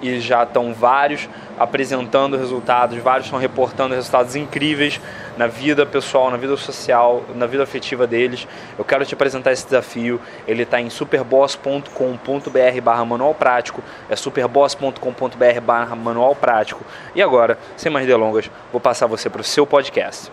e já estão vários apresentando resultados, vários estão reportando resultados incríveis na vida pessoal, na vida social, na vida afetiva deles. Eu quero te apresentar esse desafio. Ele está em superboss.com.br barra manual prático. É superboss.com.br barra manual prático. E agora, sem mais delongas, vou passar você para o seu podcast.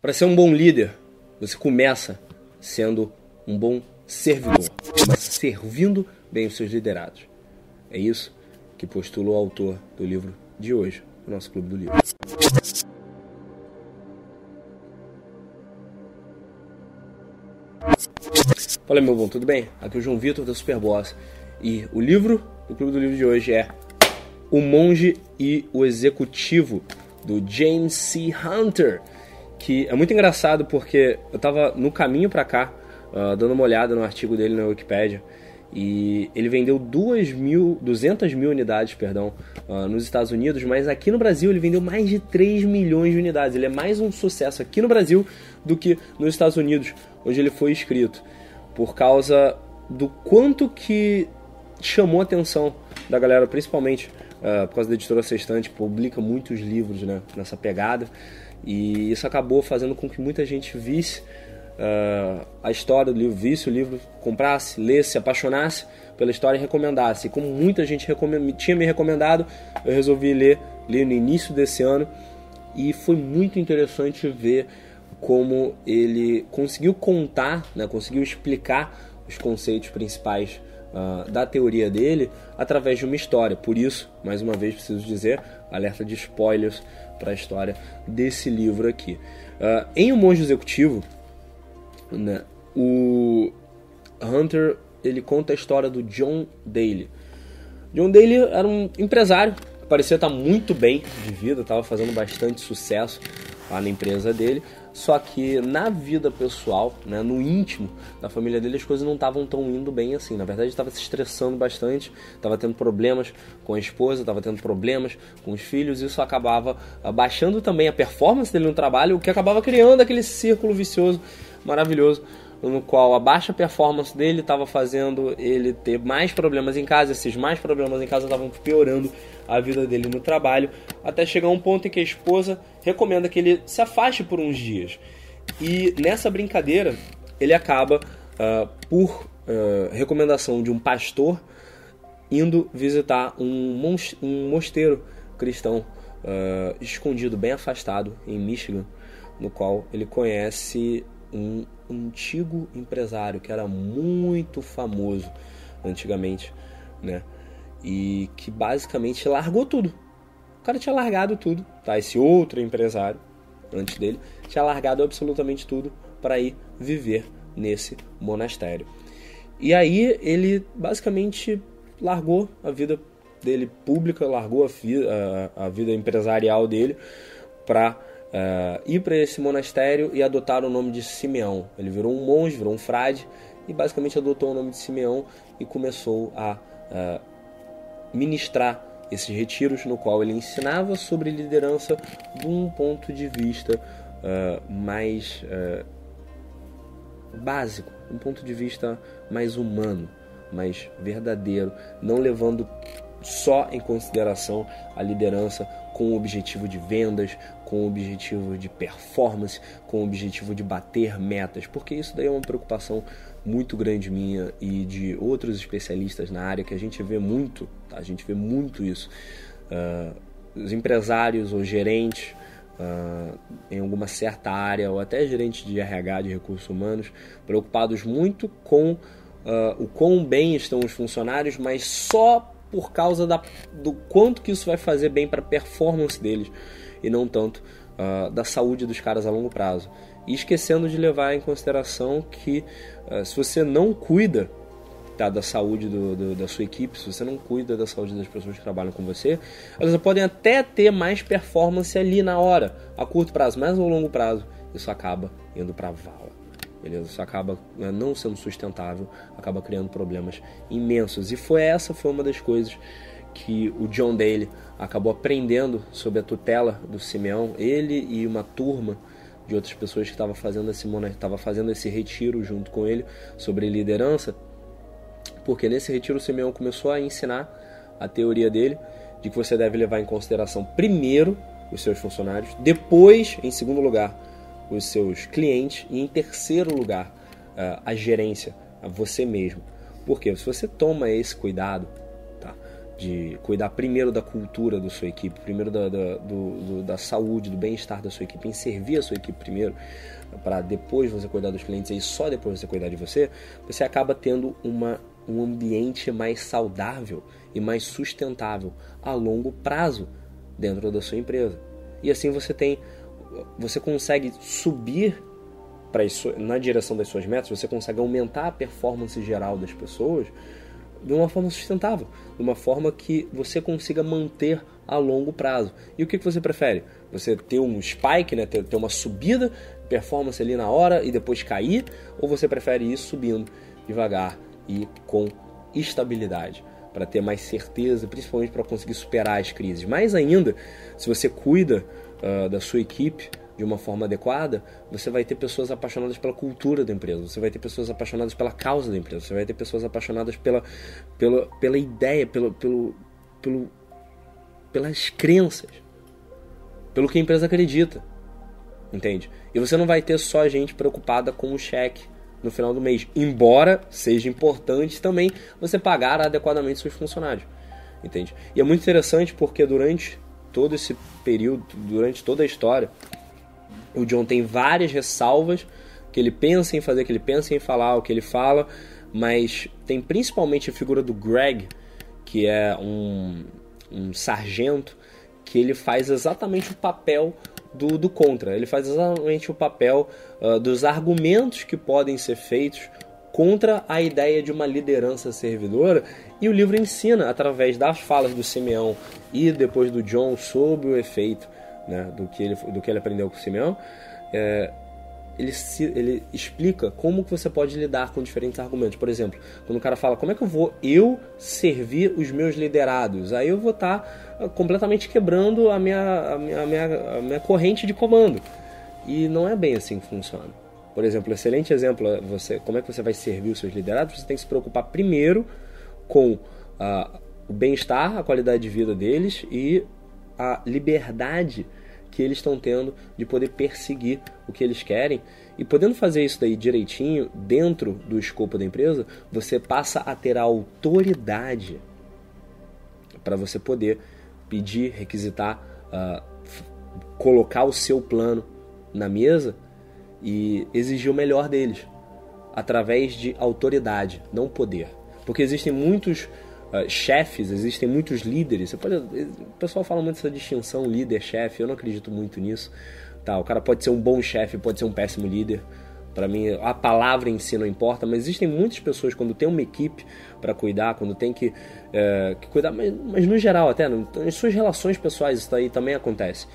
Para ser um bom líder, você começa sendo um bom servidor, servindo bem os seus liderados. É isso que postula o autor do livro de hoje, o nosso Clube do Livro. Fala meu bom, tudo bem? Aqui é o João Vitor da Superboss e o livro do Clube do Livro de hoje é O Monge e o Executivo do James C. Hunter, que é muito engraçado porque eu estava no caminho para cá uh, dando uma olhada no artigo dele na Wikipedia e ele vendeu 2 mil, 200 mil unidades perdão, uh, nos Estados Unidos, mas aqui no Brasil ele vendeu mais de 3 milhões de unidades. Ele é mais um sucesso aqui no Brasil do que nos Estados Unidos, onde ele foi escrito, por causa do quanto que chamou a atenção da galera, principalmente uh, por causa da editora Sextante, publica muitos livros né, nessa pegada, e isso acabou fazendo com que muita gente visse uh, a história do livro, visse o livro, comprasse, lesse, apaixonasse pela história e recomendasse. E como muita gente tinha me recomendado, eu resolvi ler, ler no início desse ano e foi muito interessante ver como ele conseguiu contar, né, conseguiu explicar os conceitos principais uh, da teoria dele através de uma história. Por isso, mais uma vez preciso dizer, alerta de spoilers para a história desse livro aqui. Uh, em O Monge Executivo, né? O Hunter ele conta a história do John Daly. John Daly era um empresário parecia estar muito bem de vida, estava fazendo bastante sucesso lá na empresa dele. Só que na vida pessoal, né, no íntimo da família dele, as coisas não estavam tão indo bem assim. Na verdade, estava se estressando bastante, estava tendo problemas com a esposa, estava tendo problemas com os filhos. Isso acabava abaixando também a performance dele no trabalho, o que acabava criando aquele círculo vicioso maravilhoso no qual a baixa performance dele estava fazendo ele ter mais problemas em casa, esses mais problemas em casa estavam piorando a vida dele no trabalho, até chegar um ponto em que a esposa recomenda que ele se afaste por uns dias. E nessa brincadeira, ele acaba, uh, por uh, recomendação de um pastor, indo visitar um, um mosteiro cristão uh, escondido, bem afastado, em Michigan, no qual ele conhece um antigo empresário que era muito famoso antigamente, né? E que basicamente largou tudo. Cara tinha largado tudo, tá? Esse outro empresário antes dele tinha largado absolutamente tudo para ir viver nesse monastério. E aí ele basicamente largou a vida dele pública, largou a, a, a vida empresarial dele para uh, ir para esse monastério e adotar o nome de Simeão. Ele virou um monge, virou um frade e basicamente adotou o nome de Simeão e começou a uh, ministrar esses retiros no qual ele ensinava sobre liderança de um ponto de vista uh, mais básico, um ponto de vista mais humano, mais verdadeiro, não levando só em consideração a liderança com o objetivo de vendas, com o objetivo de performance, com o objetivo de bater metas, porque isso daí é uma preocupação muito grande minha e de outros especialistas na área que a gente vê muito, tá? a gente vê muito isso. Uh, os empresários ou gerentes uh, em alguma certa área, ou até gerentes de RH, de recursos humanos, preocupados muito com uh, o quão bem estão os funcionários, mas só por causa da, do quanto que isso vai fazer bem para a performance deles e não tanto uh, da saúde dos caras a longo prazo. E esquecendo de levar em consideração que uh, se você não cuida tá, da saúde do, do, da sua equipe, se você não cuida da saúde das pessoas que trabalham com você, elas podem até ter mais performance ali na hora, a curto prazo, mas ao longo prazo isso acaba indo para vala. Beleza? Isso acaba né, não sendo sustentável, acaba criando problemas imensos. E foi essa foi uma das coisas que o John Daly acabou aprendendo sob a tutela do Simeão, ele e uma turma de outras pessoas que estava fazendo esse estava fazendo esse retiro junto com ele sobre liderança, porque nesse retiro o Simeão começou a ensinar a teoria dele de que você deve levar em consideração primeiro os seus funcionários, depois, em segundo lugar, os seus clientes e em terceiro lugar, a gerência, a você mesmo. Porque se você toma esse cuidado, de cuidar primeiro da cultura da sua equipe, primeiro da, da, do, do, da saúde, do bem-estar da sua equipe, em servir a sua equipe primeiro, para depois você cuidar dos clientes e só depois você cuidar de você, você acaba tendo uma, um ambiente mais saudável e mais sustentável a longo prazo dentro da sua empresa. E assim você tem, você consegue subir para na direção das suas metas, você consegue aumentar a performance geral das pessoas de uma forma sustentável, de uma forma que você consiga manter a longo prazo. E o que, você prefere? Você ter um spike, né? ter, ter uma subida, performance ali na hora e depois cair? Ou você prefere ir subindo devagar e com estabilidade? Para ter mais certeza, principalmente para conseguir superar as crises. Mais ainda, se você cuida uh, da sua equipe, de uma forma adequada, você vai ter pessoas apaixonadas pela cultura da empresa, você vai ter pessoas apaixonadas pela causa da empresa, você vai ter pessoas apaixonadas pela, pela, pela ideia, pelo, pelo, pelo, pelas crenças, pelo que a empresa acredita. Entende? E você não vai ter só gente preocupada com o cheque no final do mês, embora seja importante também você pagar adequadamente seus funcionários. Entende? E é muito interessante porque durante todo esse período, durante toda a história, o John tem várias ressalvas que ele pensa em fazer, que ele pensa em falar, o que ele fala, mas tem principalmente a figura do Greg, que é um, um sargento, que ele faz exatamente o papel do, do contra. Ele faz exatamente o papel uh, dos argumentos que podem ser feitos contra a ideia de uma liderança servidora. E o livro ensina, através das falas do Simeão e depois do John, sobre o efeito né, do, que ele, do que ele aprendeu com o Simeão, é, ele, se, ele explica como que você pode lidar com diferentes argumentos. Por exemplo, quando o cara fala como é que eu vou eu servir os meus liderados, aí eu vou estar tá completamente quebrando a minha, a minha, a minha, a minha corrente de comando. E não é bem assim que funciona. Por exemplo, excelente exemplo é você, como é que você vai servir os seus liderados, você tem que se preocupar primeiro com ah, o bem-estar, a qualidade de vida deles e a liberdade que eles estão tendo de poder perseguir o que eles querem. E podendo fazer isso daí direitinho, dentro do escopo da empresa, você passa a ter a autoridade para você poder pedir, requisitar, uh, colocar o seu plano na mesa e exigir o melhor deles através de autoridade, não poder. Porque existem muitos uh, chefes, existem muitos líderes. Você pode, o pessoal fala muito dessa distinção líder-chefe, eu não acredito muito nisso. Tá, o cara pode ser um bom chefe, pode ser um péssimo líder. Para mim, a palavra em si não importa, mas existem muitas pessoas quando tem uma equipe para cuidar, quando tem que, é, que cuidar, mas, mas, no geral até, nas suas relações pessoais isso aí também acontece.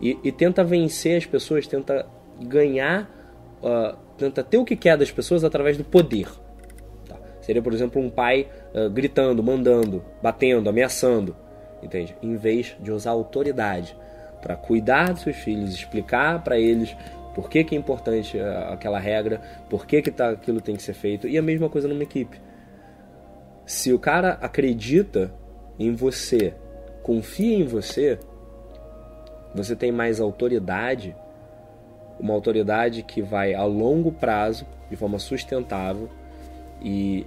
E, e tenta vencer as pessoas, tenta ganhar, uh, tenta ter o que quer das pessoas através do poder. Seria, por exemplo, um pai uh, gritando, mandando, batendo, ameaçando, entende? Em vez de usar autoridade para cuidar dos seus filhos, explicar para eles por que, que é importante uh, aquela regra, por que, que tá, aquilo tem que ser feito. E a mesma coisa numa equipe. Se o cara acredita em você, confia em você, você tem mais autoridade, uma autoridade que vai a longo prazo, de forma sustentável e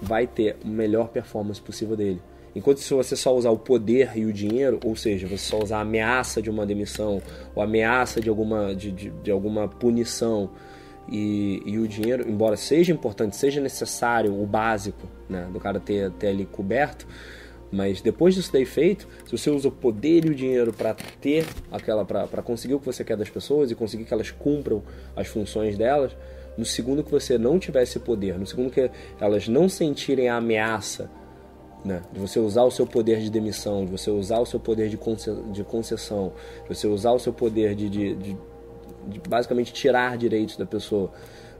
vai ter a melhor performance possível dele. Enquanto se você só usar o poder e o dinheiro, ou seja, você só usar a ameaça de uma demissão ou ameaça de alguma, de, de, de alguma punição e, e, o dinheiro, embora seja importante, seja necessário, o básico né, do cara ter, ter ali coberto, mas depois disso daí feito, se você usa o poder e o dinheiro para ter aquela, para conseguir o que você quer das pessoas e conseguir que elas cumpram as funções delas, no segundo que você não tiver esse poder, no segundo que elas não sentirem a ameaça né, de você usar o seu poder de demissão, de você usar o seu poder de concessão, de você usar o seu poder de, de, de, de basicamente tirar direitos da pessoa,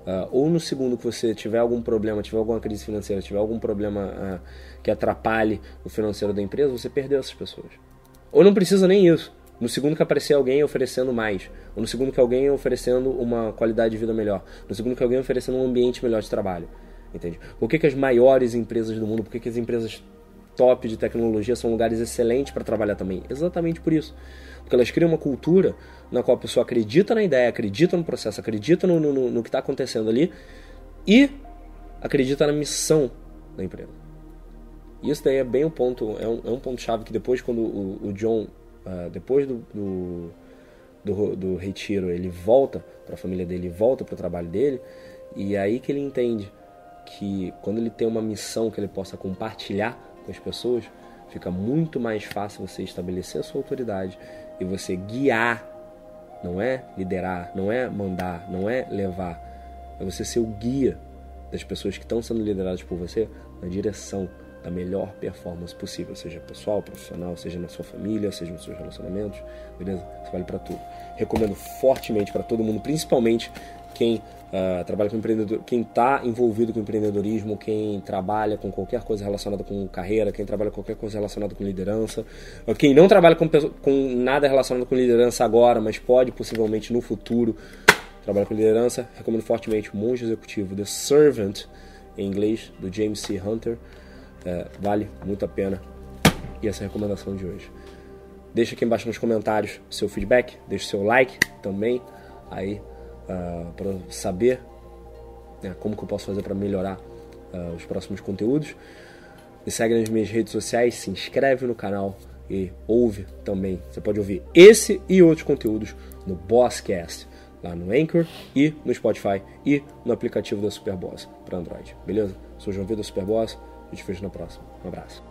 Uh, ou no segundo que você tiver algum problema, tiver alguma crise financeira, tiver algum problema uh, que atrapalhe o financeiro da empresa, você perdeu essas pessoas. Ou não precisa nem isso. No segundo que aparecer alguém oferecendo mais, ou no segundo que alguém oferecendo uma qualidade de vida melhor, no segundo que alguém oferecendo um ambiente melhor de trabalho. Entende? Por que, que as maiores empresas do mundo, por que, que as empresas top de tecnologia são lugares excelentes para trabalhar também? Exatamente por isso. Porque elas criam uma cultura na qual a pessoa acredita na ideia, acredita no processo, acredita no, no, no que está acontecendo ali e acredita na missão da empresa. Isso daí é bem um ponto, é um, é um ponto chave que depois quando o, o John, uh, depois do, do, do, do, retiro, ele volta para a família dele, volta para o trabalho dele, e é aí que ele entende que quando ele tem uma missão que ele possa compartilhar com as pessoas, fica muito mais fácil você estabelecer a sua autoridade e você guiar, não é liderar, não é mandar, não é levar, é você ser o guia das pessoas que estão sendo lideradas por você na direção da melhor performance possível, seja pessoal, profissional, seja na sua família, seja nos seus relacionamentos, beleza? Isso vale para tudo. Recomendo fortemente para todo mundo, principalmente quem uh, trabalha com empreendedor, quem está envolvido com empreendedorismo, quem trabalha com qualquer coisa relacionada com carreira, quem trabalha com qualquer coisa relacionada com liderança, quem não trabalha com, com nada relacionado com liderança agora, mas pode possivelmente no futuro trabalhar com liderança, recomendo fortemente o Monge Executivo, The Servant, em inglês, do James C. Hunter. É, vale muito a pena. E essa é recomendação de hoje. Deixa aqui embaixo nos comentários seu feedback, deixa seu like também. Aí uh, ah, para saber né, como que eu posso fazer para melhorar uh, os próximos conteúdos. Me segue nas minhas redes sociais, se inscreve no canal e ouve também. Você pode ouvir esse e outros conteúdos no Bosscast, lá no Anchor e no Spotify e no aplicativo da Superboss para Android. Beleza? Sou João Vitor Superboss. A gente vejo na próxima. Um abraço.